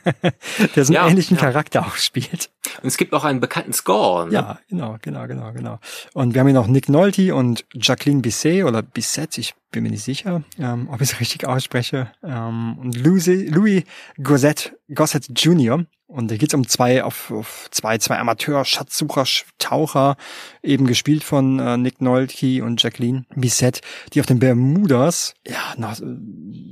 der so einen ja, ähnlichen ja. Charakter auch spielt. Und es gibt auch einen bekannten Score. Ne? Ja, genau, genau, genau, genau. Und wir haben hier noch Nick Nolte und Jacqueline Bisset oder Bisset, ich bin mir nicht sicher, ähm, ob ich es richtig ausspreche. Ähm, und Louis, Louis Gossett, Gossett Jr. Und da geht's um zwei auf, auf zwei zwei Amateur Schatzsucher Taucher eben gespielt von äh, Nick Nolte und Jacqueline Bisset, die auf den Bermudas ja nach, äh,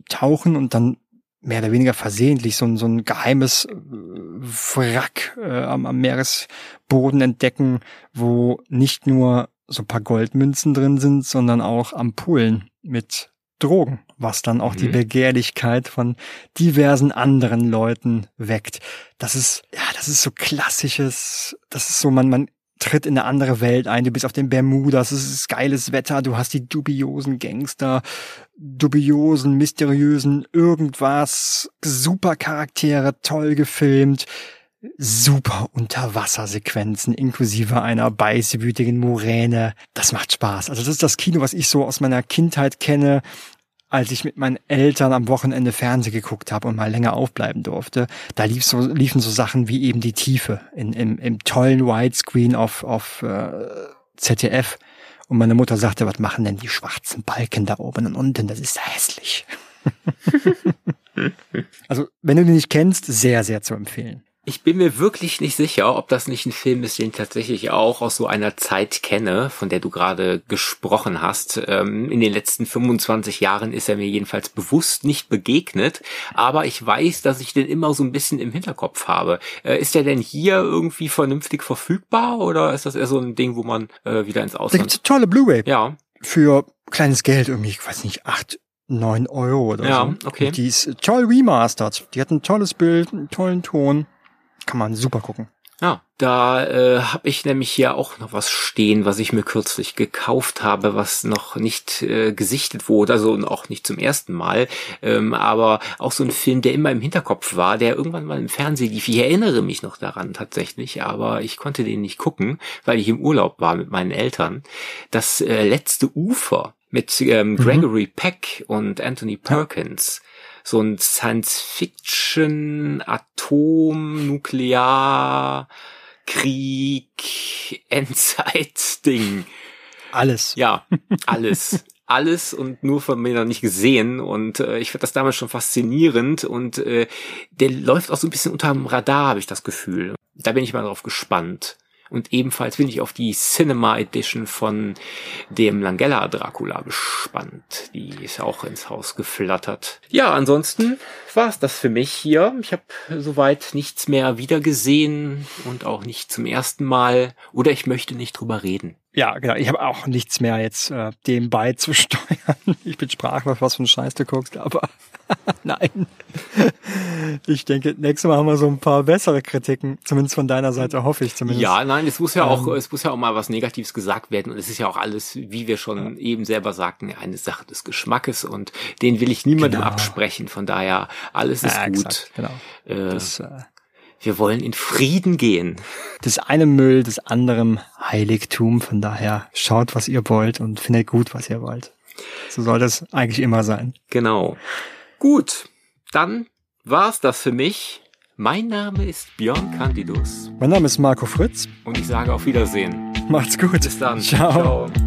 tauchen und dann mehr oder weniger versehentlich so ein, so ein geheimes äh, Wrack äh, am, am Meeresboden entdecken, wo nicht nur so ein paar Goldmünzen drin sind, sondern auch Ampullen mit Drogen, was dann auch mhm. die Begehrlichkeit von diversen anderen Leuten weckt. Das ist, ja, das ist so klassisches, das ist so, man, man tritt in eine andere Welt ein, du bist auf den Bermudas, es ist geiles Wetter, du hast die dubiosen Gangster, dubiosen, mysteriösen irgendwas, super Charaktere, toll gefilmt, super Unterwassersequenzen inklusive einer beißwütigen Muräne. Das macht Spaß. Also das ist das Kino, was ich so aus meiner Kindheit kenne, als ich mit meinen Eltern am Wochenende Fernsehen geguckt habe und mal länger aufbleiben durfte. Da lief so, liefen so Sachen wie eben die Tiefe in, im, im tollen Widescreen auf, auf äh, ZDF. Und meine Mutter sagte, was machen denn die schwarzen Balken da oben und unten? Das ist hässlich. also, wenn du den nicht kennst, sehr, sehr zu empfehlen. Ich bin mir wirklich nicht sicher, ob das nicht ein Film ist, den ich tatsächlich auch aus so einer Zeit kenne, von der du gerade gesprochen hast. Ähm, in den letzten 25 Jahren ist er mir jedenfalls bewusst nicht begegnet, aber ich weiß, dass ich den immer so ein bisschen im Hinterkopf habe. Äh, ist der denn hier irgendwie vernünftig verfügbar oder ist das eher so ein Ding, wo man äh, wieder ins Ausland... Da gibt's eine tolle Blu-ray. Ja. Für kleines Geld irgendwie, ich weiß nicht, acht neun Euro oder ja, so. Ja, okay. Die ist toll remastered. Die hat ein tolles Bild, einen tollen Ton kann man super gucken. Ja, da äh, habe ich nämlich hier auch noch was stehen, was ich mir kürzlich gekauft habe, was noch nicht äh, gesichtet wurde, also auch nicht zum ersten Mal, ähm, aber auch so ein Film, der immer im Hinterkopf war, der irgendwann mal im Fernsehen lief. Ich erinnere mich noch daran tatsächlich, aber ich konnte den nicht gucken, weil ich im Urlaub war mit meinen Eltern. Das äh, letzte Ufer mit ähm, mhm. Gregory mhm. Peck und Anthony Perkins. So ein Science-Fiction, Atom, Nuklear, Krieg, Endzeit-Ding. Alles. Ja, alles. alles und nur von mir noch nicht gesehen und äh, ich fand das damals schon faszinierend und äh, der läuft auch so ein bisschen unterm Radar, habe ich das Gefühl. Da bin ich mal drauf gespannt. Und ebenfalls bin ich auf die Cinema Edition von dem Langella Dracula gespannt. Die ist auch ins Haus geflattert. Ja, ansonsten war es das für mich hier. Ich habe soweit nichts mehr wiedergesehen und auch nicht zum ersten Mal. Oder ich möchte nicht drüber reden. Ja, genau. Ich habe auch nichts mehr jetzt äh, dem beizusteuern. Ich bin sprachlos, was für ein Scheiß du guckst, aber nein. Ich denke, nächstes Mal haben wir so ein paar bessere Kritiken, zumindest von deiner Seite, hoffe ich zumindest. Ja, nein, es muss ja auch, ähm, es muss ja auch mal was Negatives gesagt werden und es ist ja auch alles, wie wir schon ja. eben selber sagten, eine Sache des Geschmackes und den will ich niemandem genau. absprechen. Von daher, alles ist ja, gut. Exakt, genau. Äh, das, äh, wir wollen in Frieden gehen. Das eine Müll, das anderem Heiligtum. Von daher schaut, was ihr wollt und findet gut, was ihr wollt. So soll das eigentlich immer sein. Genau. Gut, dann war's das für mich. Mein Name ist Björn Candidus. Mein Name ist Marco Fritz. Und ich sage auf Wiedersehen. Macht's gut. Bis dann. Ciao. Ciao.